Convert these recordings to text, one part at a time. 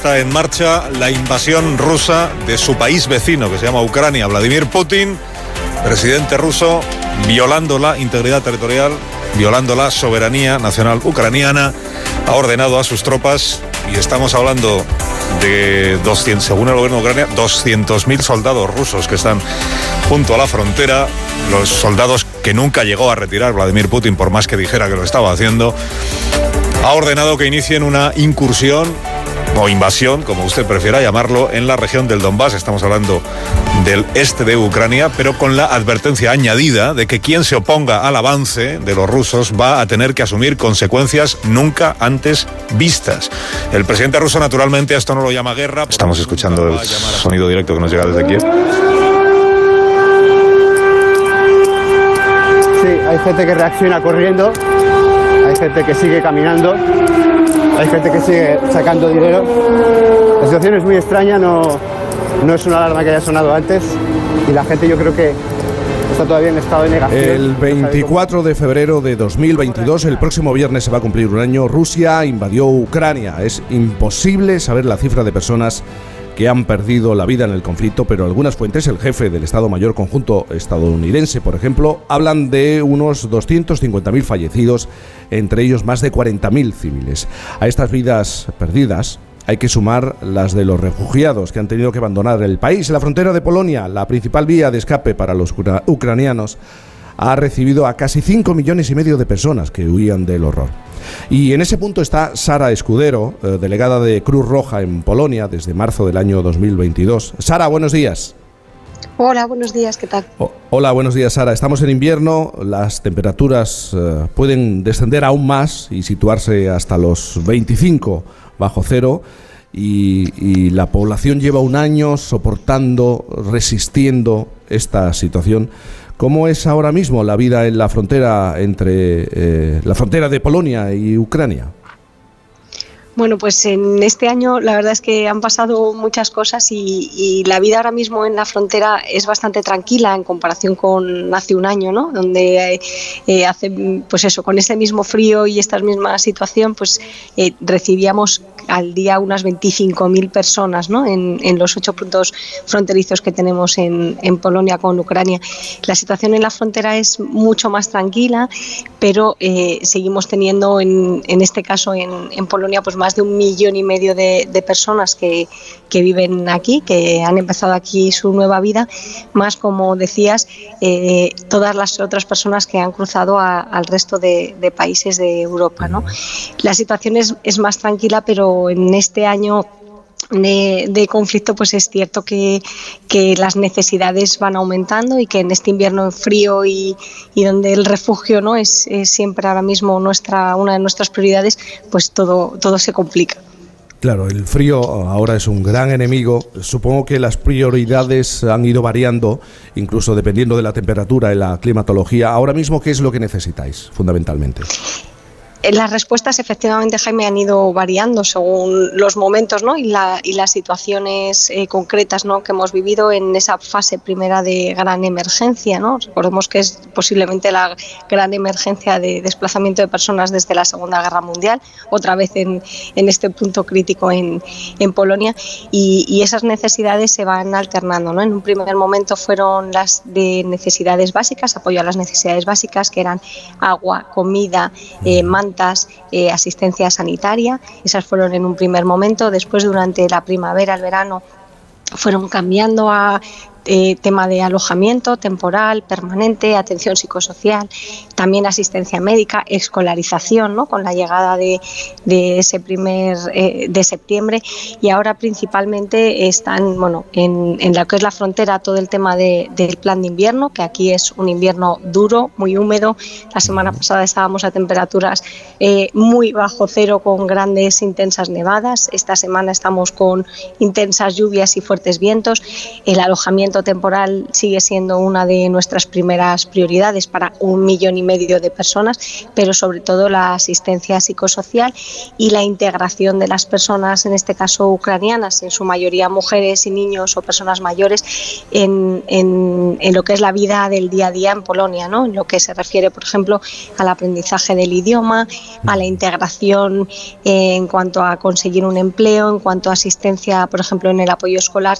Está en marcha la invasión rusa de su país vecino, que se llama Ucrania. Vladimir Putin, presidente ruso, violando la integridad territorial, violando la soberanía nacional ucraniana, ha ordenado a sus tropas, y estamos hablando de 200, según el gobierno de Ucrania, 200.000 soldados rusos que están junto a la frontera, los soldados que nunca llegó a retirar Vladimir Putin, por más que dijera que lo estaba haciendo, ha ordenado que inicien una incursión o invasión, como usted prefiera llamarlo, en la región del Donbass. Estamos hablando del este de Ucrania, pero con la advertencia añadida de que quien se oponga al avance de los rusos va a tener que asumir consecuencias nunca antes vistas. El presidente ruso, naturalmente, esto no lo llama guerra. Estamos escuchando el sonido directo que nos llega desde Kiev. Sí, hay gente que reacciona corriendo, hay gente que sigue caminando hay gente que sigue sacando dinero. La situación es muy extraña, no, no es una alarma que haya sonado antes y la gente yo creo que está todavía en estado de negación. El 24 de febrero de 2022, el próximo viernes se va a cumplir un año, Rusia invadió Ucrania. Es imposible saber la cifra de personas que han perdido la vida en el conflicto, pero algunas fuentes, el jefe del Estado Mayor Conjunto estadounidense, por ejemplo, hablan de unos 250.000 fallecidos, entre ellos más de 40.000 civiles. A estas vidas perdidas, hay que sumar las de los refugiados que han tenido que abandonar el país. La frontera de Polonia, la principal vía de escape para los ucranianos, ha recibido a casi 5 millones y medio de personas que huían del horror. Y en ese punto está Sara Escudero, eh, delegada de Cruz Roja en Polonia desde marzo del año 2022. Sara, buenos días. Hola, buenos días, ¿qué tal? hola, buenos días, Sara. Estamos en invierno, las temperaturas eh, pueden descender aún más y situarse hasta los 25 bajo cero. y, la población lleva un año soportando, resistiendo esta situación. ¿Cómo es ahora mismo la vida en la frontera entre eh, la frontera de Polonia y Ucrania? Bueno, pues en este año la verdad es que han pasado muchas cosas y, la vida ahora mismo en la frontera es bastante tranquila en comparación con hace un año, ¿no? Donde eh, eh, hace, pues eso, con ese mismo frío y esta misma situación, pues recibíamos al día unas 25.000 personas, ¿no? En, los ocho puntos fronterizos que tenemos en, Polonia con Ucrania. La situación en la frontera es mucho más tranquila, pero seguimos teniendo en, en este caso en, en Polonia, pues más de un millón y medio de, personas que, viven aquí, que han empezado aquí su nueva vida, más como decías, eh, todas las otras personas que han cruzado al resto de, países de Europa. ¿no? La situación es, es más tranquila, pero en este año de, conflicto, pues es cierto que, las necesidades van aumentando y que en este invierno frío y, donde el refugio no es, siempre ahora mismo nuestra una de nuestras prioridades, pues todo, todo se complica. Claro, el frío ahora es un gran enemigo. Supongo que las prioridades han ido variando, incluso dependiendo de la temperatura y la climatología. Ahora mismo, ¿qué es lo que necesitáis fundamentalmente? Eh, las respuestas efectivamente, Jaime, han ido variando según los momentos ¿no? y, las situaciones eh, concretas ¿no? que hemos vivido en esa fase primera de gran emergencia. ¿no? Recordemos que es posiblemente la gran emergencia de desplazamiento de personas desde la Segunda Guerra Mundial, otra vez en, este punto crítico en, Polonia, y, esas necesidades se van alternando. ¿no? En un primer momento fueron las de necesidades básicas, apoyo a las necesidades básicas, que eran agua, comida, eh, eh, asistencia sanitaria. Esas fueron en un primer momento. Después, durante la primavera, el verano, fueron cambiando a eh, tema de alojamiento temporal, permanente, atención psicosocial, también asistencia médica, escolarización, ¿no? con la llegada de, ese primer eh, de septiembre y ahora principalmente están bueno, en, en lo que es la frontera todo el tema del plan de invierno, que aquí es un invierno duro, muy húmedo. La semana pasada estábamos a temperaturas eh, muy bajo cero con grandes intensas nevadas. Esta semana estamos con intensas lluvias y fuertes vientos. El alojamiento temporal sigue siendo una de nuestras primeras prioridades para un millón y medio de personas, pero sobre todo la asistencia psicosocial y la integración de las personas, en este caso ucranianas, en su mayoría mujeres y niños o personas mayores, en, lo que es la vida del día a día en Polonia, ¿no? en lo que se refiere, por ejemplo, al aprendizaje del idioma, a la integración en cuanto a conseguir un empleo, en cuanto a asistencia, por ejemplo, en el apoyo escolar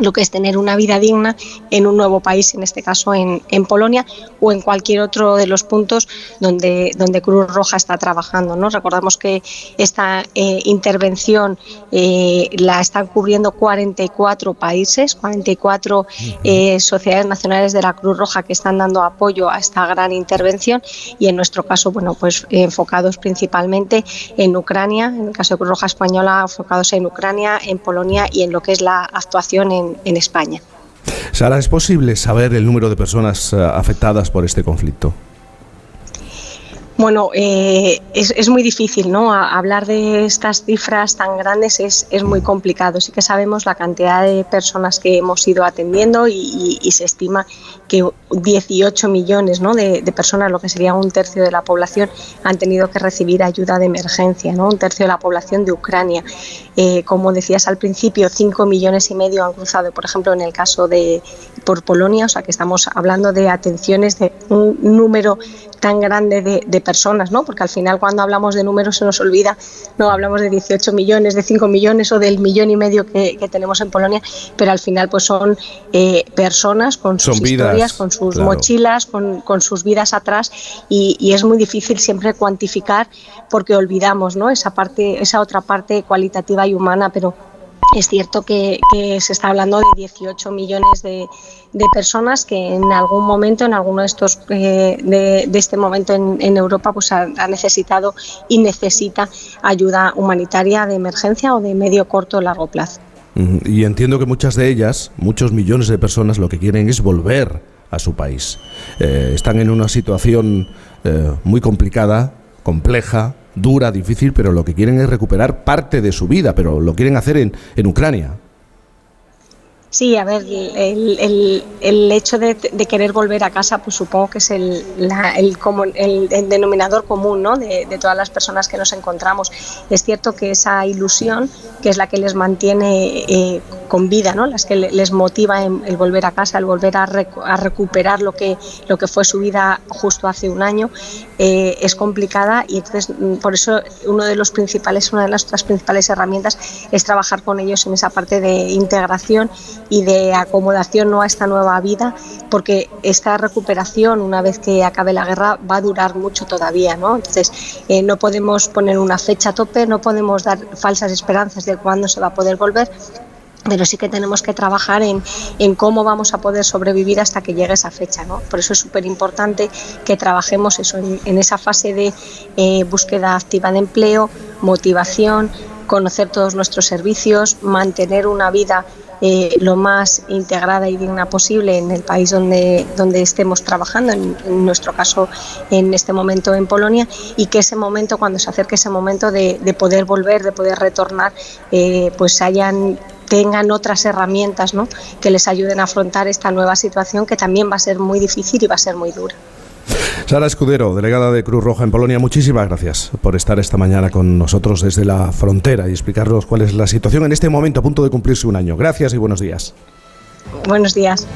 lo que es tener una vida digna en un nuevo país, en este caso en, Polonia o en cualquier otro de los puntos donde, donde Cruz Roja está trabajando. ¿no? Recordamos que esta eh, intervención eh, la están cubriendo 44 países, 44 eh, sociedades nacionales de la Cruz Roja que están dando apoyo a esta gran intervención y en nuestro caso, bueno, pues enfocados principalmente en Ucrania, en el caso de Cruz Roja Española, enfocados en Ucrania, en Polonia y en lo que es la actuación en en, España. Sara, ¿es posible saber el número de personas eh, afectadas por este conflicto? Bueno, eh, es, muy difícil, ¿no? hablar de estas cifras tan grandes es, muy complicado. Sí que sabemos la cantidad de personas que hemos ido atendiendo y, se estima que 18 millones ¿no? de, personas, lo que sería un tercio de la población, han tenido que recibir ayuda de emergencia, ¿no? Un tercio de la población de Ucrania. Eh, como decías al principio, 5 millones y medio han cruzado, por ejemplo, en el caso de por Polonia, o sea que estamos hablando de atenciones de un número tan grande de, personas, ¿no? Porque al final cuando hablamos de números se nos olvida, no hablamos de 18 millones, de 5 millones o del millón y medio que, tenemos en Polonia, pero al final pues son eh, personas con sus historias, con sus mochilas, con, sus vidas atrás y, es muy difícil siempre cuantificar porque olvidamos, ¿no? Esa parte, esa otra parte cualitativa y humana, pero es cierto que, se está hablando de 18 millones de, personas que en algún momento, en alguno de estos eh, de, este momento en, Europa, pues ha, necesitado y necesita ayuda humanitaria de emergencia o de medio, corto o largo plazo. Y entiendo que muchas de ellas, muchos millones de personas, lo que quieren es volver a su país. Eh, están en una situación eh, muy complicada, compleja, dura, difícil, pero lo que quieren es recuperar parte de su vida, pero lo quieren hacer en, en Ucrania. Sí, a ver, el, el, hecho de, querer volver a casa, pues supongo que es el, el, denominador común ¿no? de, todas las personas que nos encontramos. Es cierto que esa ilusión, que es la que les mantiene eh, con vida, ¿no? las que les motiva el volver a casa, el volver a, recuperar lo que, lo que fue su vida justo hace un año, eh, es complicada y entonces mm, por eso uno de los principales, una de las principales herramientas es trabajar con ellos en esa parte de integración y de acomodación ¿no? a esta nueva vida, porque esta recuperación, una vez que acabe la guerra, va a durar mucho todavía. ¿no? Entonces, eh, no podemos poner una fecha a tope, no podemos dar falsas esperanzas de cuándo se va a poder volver, pero sí que tenemos que trabajar en, en, cómo vamos a poder sobrevivir hasta que llegue esa fecha. ¿no? Por eso es súper importante que trabajemos eso, en, esa fase de eh, búsqueda activa de empleo, motivación, conocer todos nuestros servicios, mantener una vida eh, lo más integrada y digna posible en el país donde, donde estemos trabajando, en, nuestro caso en este momento en Polonia, y que ese momento, cuando se acerque ese momento de, poder volver, de poder retornar, eh, pues hayan tengan otras herramientas ¿no? que les ayuden a afrontar esta nueva situación que también va a ser muy difícil y va a ser muy dura. Sara Escudero, delegada de Cruz Roja en Polonia, muchísimas gracias por estar esta mañana con nosotros desde la frontera y explicarnos cuál es la situación en este momento a punto de cumplirse un año. Gracias y buenos días. Buenos días.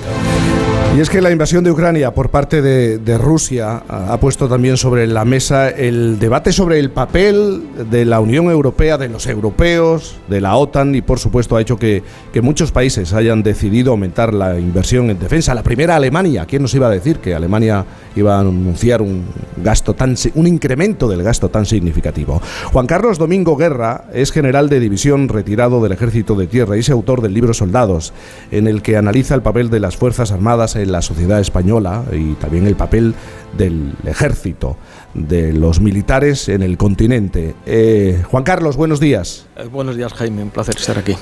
Y es que la invasión de Ucrania por parte de, Rusia ha puesto también sobre la mesa el debate sobre el papel de la Unión Europea, de los europeos, de la OTAN y por supuesto ha hecho que, muchos países hayan decidido aumentar la inversión en defensa. La primera Alemania, ¿quién nos iba a decir que Alemania iba a anunciar un gasto tan un incremento del gasto tan significativo? Juan Carlos Domingo Guerra es general de división retirado del Ejército de Tierra y es autor del libro Soldados, en el que analiza el papel de las Fuerzas Armadas en la sociedad española y también el papel del ejército, de los militares en el continente. Eh, Juan Carlos, buenos días. Eh, buenos días, Jaime, un placer estar aquí.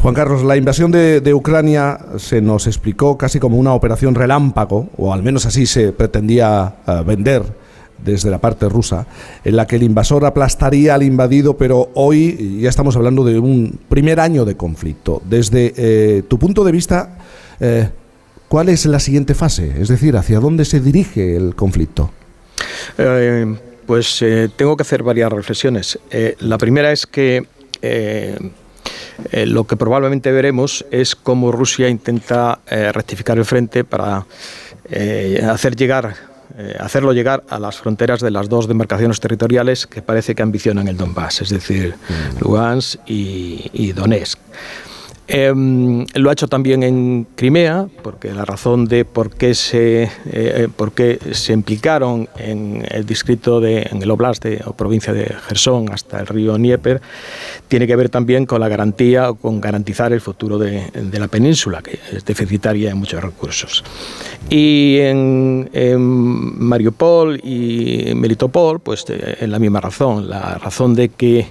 Juan Carlos, la invasión de, Ucrania se nos explicó casi como una operación relámpago, o al menos así se pretendía eh, vender desde la parte rusa, en la que el invasor aplastaría al invadido, pero hoy ya estamos hablando de un primer año de conflicto. Desde tu punto de vista, ¿Cuál es la siguiente fase? Es decir, ¿hacia dónde se dirige el conflicto? Eh, pues eh, tengo que hacer varias reflexiones. Eh, la primera es que lo que probablemente veremos es cómo Rusia intenta rectificar el frente para hacer llegar hacerlo llegar a las fronteras de las dos demarcaciones territoriales que parece que ambicionan el Donbass, es decir, mm. Lugansk y, y Donetsk. Em, lo ha hecho también en Crimea, porque la razón de por qué se, eh, por qué se implicaron en el distrito de, en el oblast de, o provincia de Gerson hasta el río Dnieper, tiene que ver también con la garantía o con garantizar el futuro de, la península, que es deficitaria en muchos recursos. Y en, Mariupol y Melitopol, pues eh, en la misma razón, la razón de que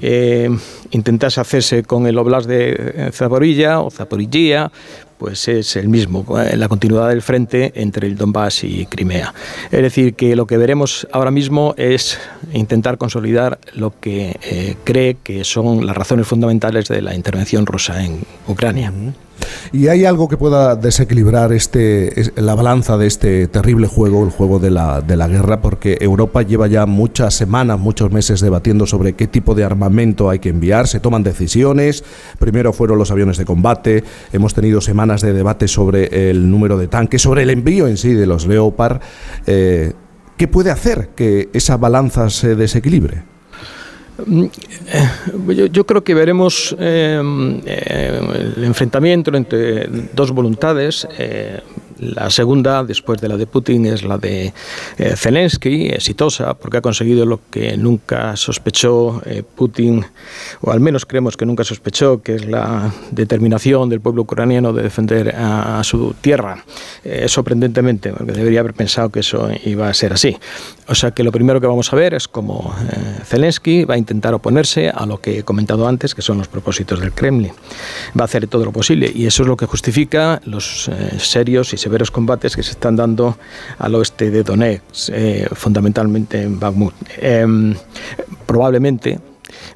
eh, intentase hacerse con el Oblast de Zaporilla o Zaporilla, pues es el mismo, eh, la continuidad del frente entre el Donbass y Crimea. Es decir, que lo que veremos ahora mismo es intentar consolidar lo que eh, cree que son las razones fundamentales de la intervención rusa en Ucrania. ¿Y hay algo que pueda desequilibrar este, la balanza de este terrible juego, el juego de la, de la guerra? Porque Europa lleva ya muchas semanas, muchos meses debatiendo sobre qué tipo de armamento hay que enviar, se toman decisiones, primero fueron los aviones de combate, hemos tenido semanas de debate sobre el número de tanques, sobre el envío en sí de los Leopard. Eh, ¿Qué puede hacer que esa balanza se desequilibre? Mm, eh, yo, creo que veremos eh, eh, el enfrentamiento entre dos voluntades. La segunda, después de la de Putin, es la de eh, Zelensky, exitosa, porque ha conseguido lo que nunca sospechó eh, Putin, o al menos creemos que nunca sospechó, que es la determinación del pueblo ucraniano de defender a, su tierra. Eh, sorprendentemente, porque debería haber pensado que eso iba a ser así. O sea que lo primero que vamos a ver es cómo Zelensky va a intentar oponerse a lo que he comentado antes, que son los propósitos del Kremlin. Va a hacer todo lo posible, y eso es lo que justifica los serios y severos combates que se están dando al oeste de Donetsk, eh, fundamentalmente en Bakhmut. Em, probablemente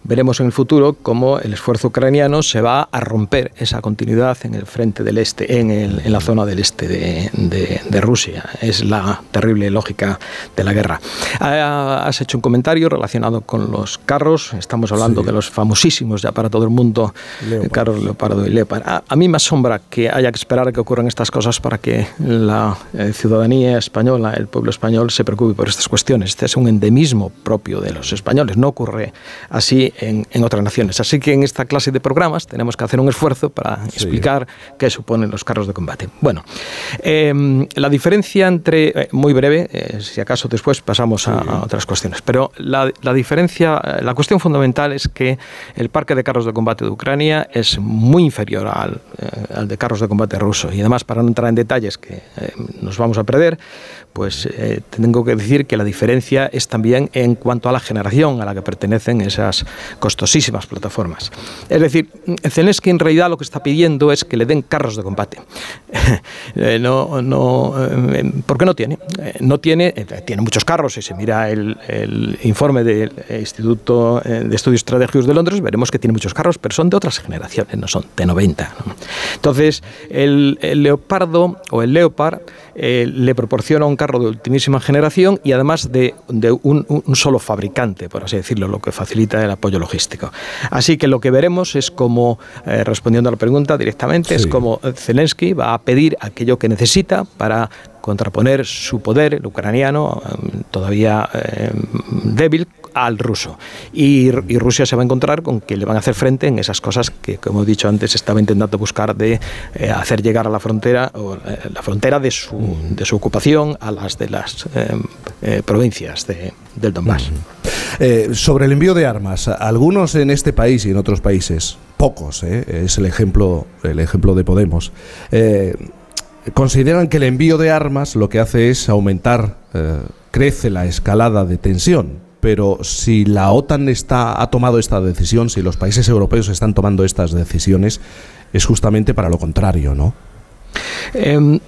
veremos en el futuro cómo el esfuerzo ucraniano se va a romper esa continuidad en el frente del este, en, la zona del este de, Rusia. Es la terrible lógica de la guerra. Has hecho un comentario relacionado con los carros. Estamos hablando de los famosísimos ya para todo el mundo carros Leopardo y Leopard. A, mí me asombra que haya que esperar a que ocurran estas cosas para que la eh, ciudadanía española, el pueblo español, se preocupe por estas cuestiones. Este es un endemismo propio de los españoles. No ocurre así en, otras naciones. Así que en esta clase de programas tenemos que hacer un esfuerzo para explicar qué suponen los carros de combate. Bueno, em, la diferencia entre, eh, muy breve, eh, si acaso después pasamos a, otras cuestiones, pero la, diferencia, eh, la cuestión fundamental es que el parque de carros de combate de Ucrania es muy inferior al, al de carros de combate ruso. Y además, para no entrar en detalles que nos vamos a perder, pues tengo que decir que la diferencia es también en cuanto a la generación a la que pertenecen esas costosísimas plataformas. Es decir, Zelensky en realidad lo que está pidiendo es que le den carros de combate. Eh, no, no, eh, ¿Por qué no tiene? Eh, no tiene, tiene muchos carros. Si se mira el, informe del Instituto de Estudios Estratégicos de Londres, veremos que tiene muchos carros, pero son de otras generaciones, no son de 90. Entonces, el, Leopardo o el Leopard le proporciona un carro de ultimísima generación y además de, un, un, solo fabricante, por así decirlo, lo que facilita el apoyo logístico. Así que lo que veremos es como, eh, respondiendo a la pregunta directamente, es como Zelensky va a pedir aquello que necesita para contraponer su poder, el ucraniano, em, todavía em, débil, al ruso. Y, Rusia se va a encontrar con que le van a hacer frente en esas cosas que, como he dicho antes, estaba intentando buscar de eh, hacer llegar a la frontera, o, eh, la frontera de su, de su ocupación a las de las em, provincias del Donbass. sobre el envío de armas, algunos en este país y en otros países, pocos, es el ejemplo, el ejemplo de Podemos, consideran que el envío de armas lo que hace es aumentar, eh, crece la escalada de tensión. Pero si la OTAN está, ha tomado esta decisión, si los países europeos están tomando estas decisiones, es justamente para lo contrario, ¿no? Em,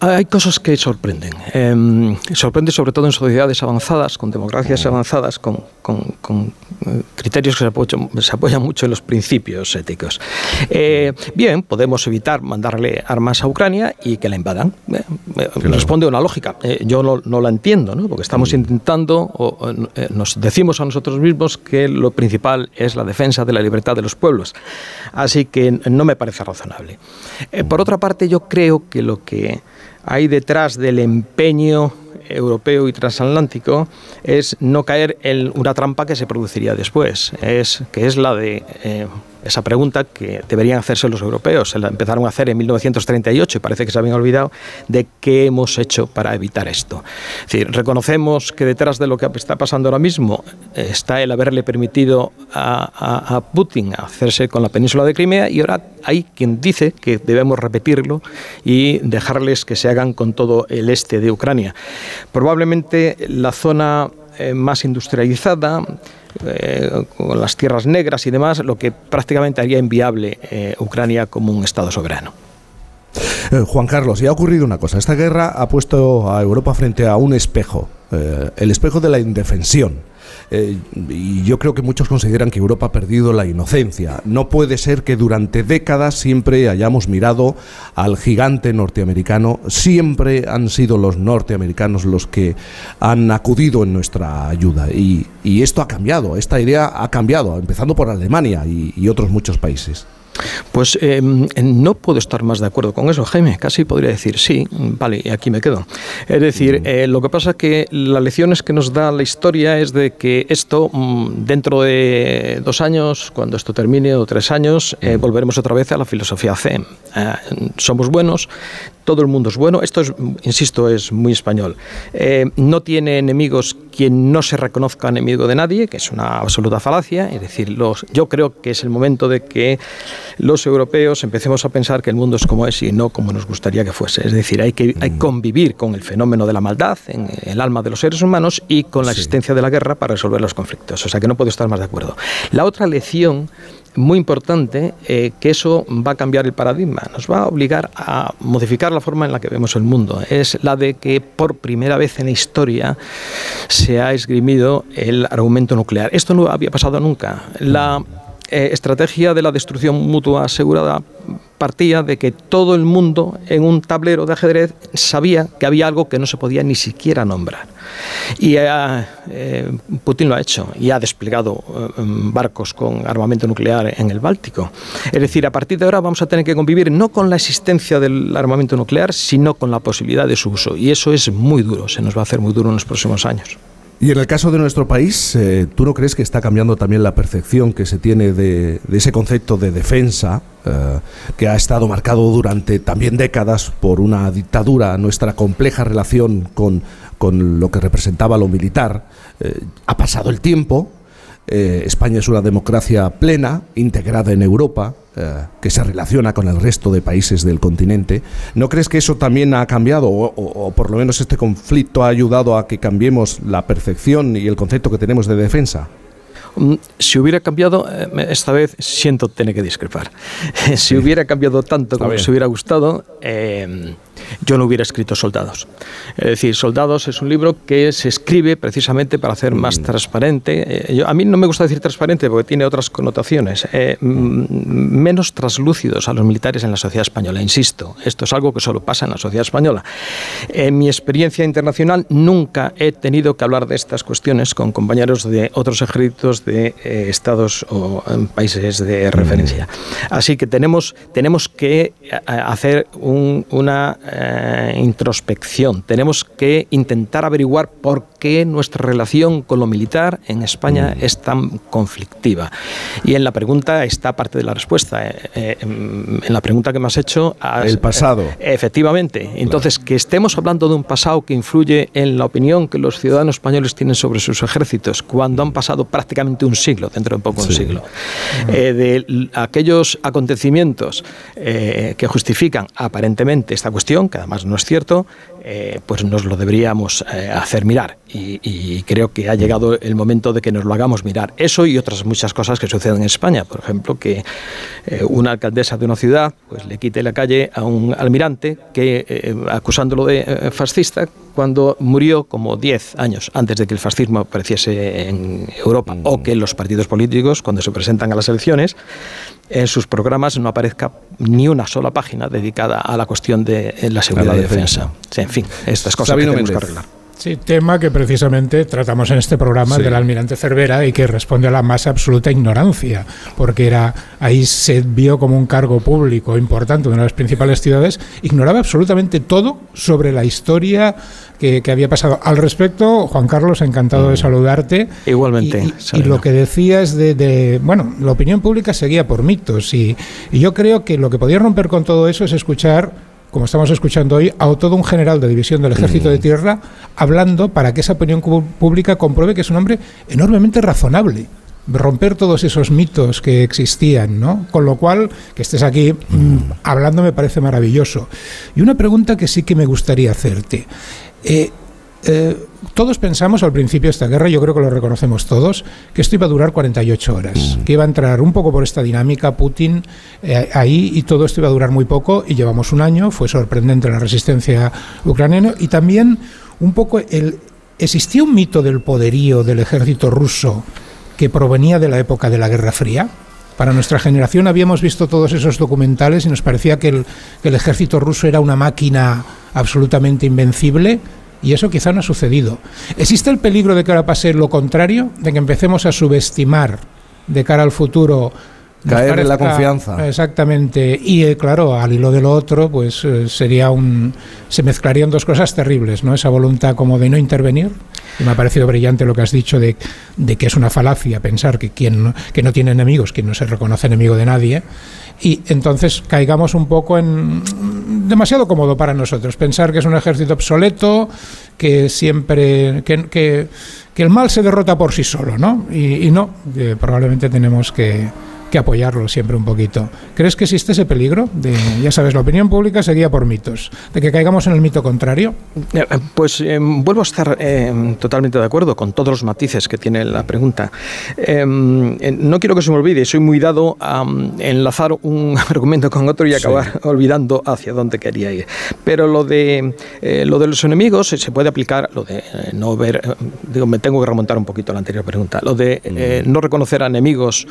Hay cosas que sorprenden. Eh, sorprende sobre todo en sociedades avanzadas, con democracias avanzadas, con, eh, criterios que se apoyan, mucho en los principios éticos. Eh, bien, podemos evitar mandarle armas a Ucrania y que la invadan. Eh, responde a una lógica. yo no, la entiendo, ¿no? porque estamos intentando, o, nos decimos a nosotros mismos que lo principal es la defensa de la libertad de los pueblos. Así que no me parece razonable. por otra parte, yo creo que lo que que hay detrás del empeño europeo y transatlántico es no caer en una trampa que se produciría después, es que es la de eh, esa pregunta que deberían hacerse los europeos. Se la empezaron a hacer en 1938 y parece que se habían olvidado de qué hemos hecho para evitar esto. Es decir, reconocemos que detrás de lo que está pasando ahora mismo está el haberle permitido a, a Putin hacerse con la península de Crimea y ahora hay quien dice que debemos repetirlo y dejarles que se hagan con todo el este de Ucrania. Probablemente la zona eh, más industrializada, eh, con las tierras negras y demás, lo que prácticamente haría inviable eh, Ucrania como un Estado soberano. Juan Carlos, y ha ocurrido una cosa. Esta guerra ha puesto a Europa frente a un espejo, el espejo de la indefensión. Eh, y yo creo que muchos consideran que Europa ha perdido la inocencia. No puede ser que durante décadas siempre hayamos mirado al gigante norteamericano, siempre han sido los norteamericanos los que han acudido en nuestra ayuda. Y, esto ha cambiado, esta idea ha cambiado, empezando por Alemania y otros muchos países. Pues em, no puedo estar más de acuerdo con eso, Jaime. Casi podría decir sí, vale, y aquí me quedo. Es decir, eh, lo que pasa es que las lecciones que nos da la historia es de que esto, mm, dentro de dos años, cuando esto termine, o tres años, eh, volveremos otra vez a la filosofía CEM. Eh, somos buenos, todo el mundo es bueno. Esto, es, insisto, es muy español. Eh, no tiene enemigos quien no se reconozca enemigo de nadie, que es una absoluta falacia. Es decir, los, yo creo que es el momento de que los europeos empecemos a pensar que el mundo es como es y no como nos gustaría que fuese. Es decir, hay que hay mm. convivir con el fenómeno de la maldad en el alma de los seres humanos y con la existencia de la guerra para resolver los conflictos. O sea que no puedo estar más de acuerdo. La otra lección muy importante eh, que eso va a cambiar el paradigma, nos va a obligar a modificar la forma en la que vemos el mundo. Es la de que por primera vez en la historia se ha esgrimido el argumento nuclear. Esto no había pasado nunca. La eh, estrategia de la destrucción mutua asegurada partía de que todo el mundo en un tablero de ajedrez sabía que había algo que no se podía ni siquiera nombrar. Y eh, eh, Putin lo ha hecho y ha desplegado eh, barcos con armamento nuclear en el Báltico. Es decir, a partir de ahora vamos a tener que convivir no con la existencia del armamento nuclear, sino con la posibilidad de su uso. Y eso es muy duro, se nos va a hacer muy duro en los próximos años. Y en el caso de nuestro país, eh, ¿tú no crees que está cambiando también la percepción que se tiene de, ese concepto de defensa, eh, que ha estado marcado durante también décadas por una dictadura, nuestra compleja relación con, con lo que representaba lo militar? Eh, ha pasado el tiempo, España es una democracia plena, integrada en Europa, eh, que se relaciona con el resto de países del continente. ¿No crees que eso también ha cambiado o, por lo menos este conflicto ha ayudado a que cambiemos la percepción y el concepto que tenemos de defensa? Mm, si hubiera cambiado, eh, esta vez siento tener que discrepar. si hubiera cambiado tanto como se hubiera gustado, eh, yo no hubiera escrito Soldados. Es decir, Soldados es un libro que se escribe precisamente para hacer más mm. transparente. Eh, a mí no me gusta decir transparente porque tiene otras connotaciones. Eh, menos traslúcidos a los militares en la sociedad española. Insisto, esto es algo que solo pasa en la sociedad española. En mi experiencia internacional nunca he tenido que hablar de estas cuestiones con compañeros de otros ejércitos de eh, estados o países de referencia. Mm. Así que tenemos, tenemos que hacer una eh, introspección. Tenemos que intentar averiguar por qué nuestra relación con lo militar en España mm. es tan conflictiva. Y en la pregunta está parte de la respuesta. Eh, eh, en la pregunta que me has hecho... El pasado. efectivamente. Entonces, que estemos hablando de un pasado que influye en la opinión que los ciudadanos españoles tienen sobre sus ejércitos, cuando han pasado prácticamente un siglo, dentro de poco un siglo, de aquellos acontecimientos que justifican aparentemente esta cuestión, que además no es cierto, eh, pues nos lo deberíamos eh, hacer mirar. Y, creo que ha llegado el momento de que nos lo hagamos mirar. Eso y otras muchas cosas que suceden en España. Por ejemplo, que eh, una alcaldesa de una ciudad pues, le quite la calle a un almirante que, acusándolo de fascista cuando murió como 10 años antes de que el fascismo apareciese en Europa. O que los partidos políticos, cuando se presentan a las elecciones, en sus programas no aparezca ni una sola página dedicada a la cuestión de la seguridad y defensa. en fin, estas cosas que tenemos que arreglar. Sí, tema que precisamente tratamos en este programa del almirante Cervera y que responde a la más absoluta ignorancia, porque era ahí se vio como un cargo público importante de una de las principales ciudades, ignoraba absolutamente todo sobre la historia que, había pasado. Al respecto, Juan Carlos, encantado de mm. saludarte. Igualmente. Y, lo que decías de, de, bueno, la opinión pública seguía por mitos y, y yo creo que lo que podía romper con todo eso es escuchar como estamos escuchando hoy, a todo un general de división del Ejército de mm. Tierra hablando para que esa opinión pública compruebe que es un hombre enormemente razonable romper todos esos mitos que existían, ¿no? Con lo cual, que estés aquí mm, hablando me parece maravilloso. Y una pregunta que sí que me gustaría hacerte. Eh, eh, todos pensamos al principio de esta guerra, yo creo que lo reconocemos todos, que esto iba a durar 48 horas, que iba a entrar un poco por esta dinámica Putin eh, ahí y todo esto iba a durar muy poco y llevamos un año, fue sorprendente la resistencia ucraniana y también un poco el... ¿Existía un mito del poderío del ejército ruso que provenía de la época de la Guerra Fría? Para nuestra generación habíamos visto todos esos documentales y nos parecía que el ejército ruso era una máquina absolutamente invencible y eso quizá no ha sucedido. ¿Existe el peligro de que ahora pase lo contrario? De que empecemos a subestimar de cara al futuro caer en la confianza. Exactamente. Y eh, claro, al hilo de lo otro, pues eh, sería un. Se mezclarían dos cosas terribles, ¿no? Esa voluntad como de no intervenir. Y me ha parecido brillante lo que has dicho de, de que es una falacia pensar que quien que no tiene enemigos, quien no se reconoce enemigo de nadie. Y entonces caigamos un poco en. demasiado cómodo para nosotros. Pensar que es un ejército obsoleto, que siempre. que, que, el mal se derrota por sí solo, ¿no? Y, y no, probablemente tenemos que que apoyarlo siempre un poquito. ¿Crees que existe ese peligro? De, ya sabes, la opinión pública seguía por mitos. ¿De que caigamos en el mito contrario? Eh, eh, pues eh, vuelvo a estar totalmente de acuerdo con todos los matices que tiene la pregunta. no quiero que se me olvide, soy muy dado a mm, enlazar un argumento con otro y acabar olvidando hacia dónde quería ir. Pero lo de, lo de los enemigos se puede aplicar, lo de no ver, digo, me tengo que remontar un poquito a la anterior pregunta, lo de mm. no reconocer a enemigos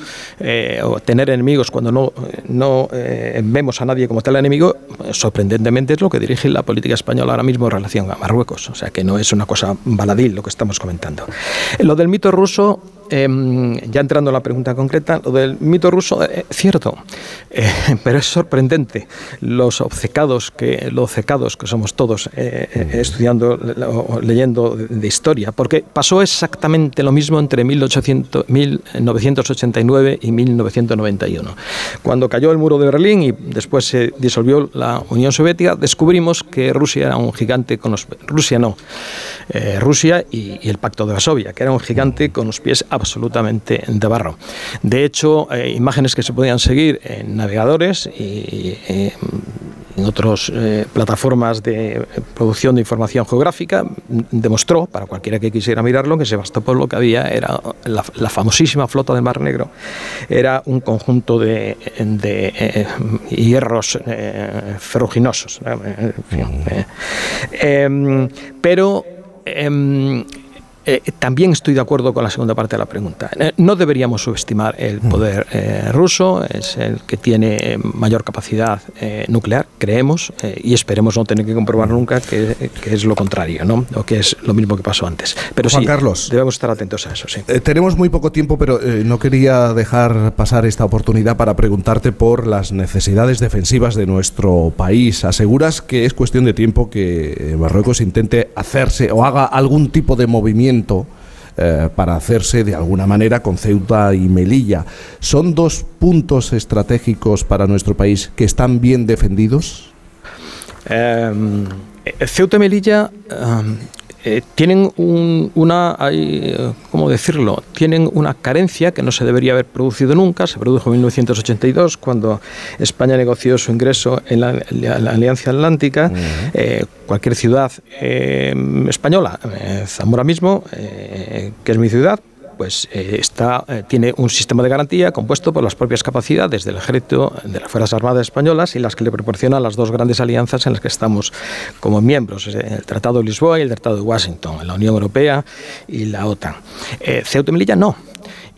tener enemigos cuando no, no eh, vemos a nadie como tal enemigo, sorprendentemente es lo que dirige la política española ahora mismo en relación a Marruecos. O sea que no es una cosa baladil lo que estamos comentando. Lo del mito ruso Em, ya entrando en la pregunta concreta, lo del mito ruso, es eh, cierto, eh, pero es sorprendente los obcecados que, los obcecados que somos todos eh, estudiando o leyendo de, historia, porque pasó exactamente lo mismo entre 1800, 1989 y 1991. Cuando cayó el muro de Berlín y después se disolvió la Unión Soviética, descubrimos que Rusia era un gigante con los... Rusia no, Rusia y, y, el Pacto de Varsovia, que era un gigante con los pies absolutamente de barro. De hecho, eh, imágenes que se podían seguir en navegadores y eh, en otras eh, plataformas de producción de información geográfica demostró, para cualquiera que quisiera mirarlo, que Sebastopol lo que había era la, famosísima flota del Mar Negro. Era un conjunto de, hierros ferruginosos. Em, pero em, eh, también estoy de acuerdo con la segunda parte de la pregunta. Eh, no deberíamos subestimar el mm. poder eh, ruso, es el que tiene mayor capacidad nuclear, creemos, y esperemos no tener que comprobar nunca que, es lo contrario, ¿no? o que es lo mismo que pasó antes. Pero Juan sí, Carlos, debemos estar atentos a eso. Sí. tenemos muy poco tiempo, pero no quería dejar pasar esta oportunidad para preguntarte por las necesidades defensivas de nuestro país. ¿Aseguras que es cuestión de tiempo que Marruecos intente hacerse o haga algún tipo de movimiento? Eh, para hacerse de alguna manera con Ceuta y Melilla. ¿Son dos puntos estratégicos para nuestro país que están bien defendidos? Em, Ceuta y Melilla em, eh, tienen una, hay, ¿cómo decirlo? Tienen una carencia que no se debería haber producido nunca. Se produjo en 1982 cuando España negoció su ingreso en la, Alianza Atlántica. Eh, cualquier ciudad eh, española, Zamora mismo, que es mi ciudad, pues eh, está, eh, tiene un sistema de garantía compuesto por las propias capacidades del ejército, de las Fuerzas Armadas Españolas y las que le proporcionan las dos grandes alianzas en las que estamos como miembros, el Tratado de Lisboa y el Tratado de Washington, la Unión Europea y la OTAN. Eh, Ceuta y Melilla no.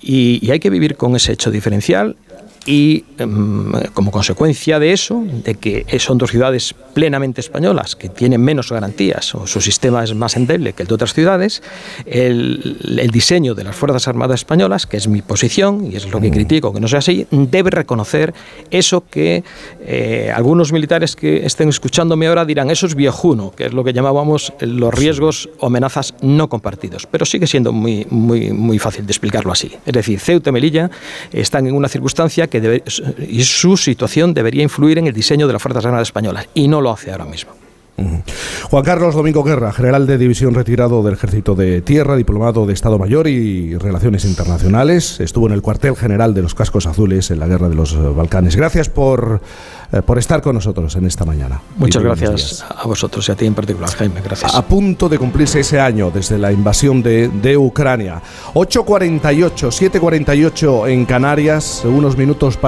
y, hay que vivir con ese hecho diferencial y em, como consecuencia de eso, de que son dos ciudades plenamente españolas que tienen menos garantías o su sistema es más endeble que el de otras ciudades, el, diseño de las Fuerzas Armadas Españolas, que es mi posición y es lo que mm. critico que no sea así, debe reconocer eso que eh, algunos militares que estén escuchándome ahora dirán, eso es viejuno, que es lo que llamábamos los riesgos o amenazas no compartidos, pero sigue siendo muy, muy, muy fácil de explicarlo así. Es decir, Ceuta y Melilla están en una circunstancia que y su situación debería influir en el diseño de las Fuerzas Armadas Españolas y no lo hace ahora mismo. Juan Carlos Domingo Guerra, general de división retirado del Ejército de Tierra, diplomado de Estado Mayor y Relaciones Internacionales, estuvo en el cuartel general de los Cascos Azules en la Guerra de los Balcanes. Gracias por, eh, por estar con nosotros en esta mañana. Muchas gracias a vosotros y a ti en particular, Jaime. Gracias. A punto de cumplirse ese año desde la invasión de, de Ucrania. 8.48, 7.48 en Canarias, unos minutos para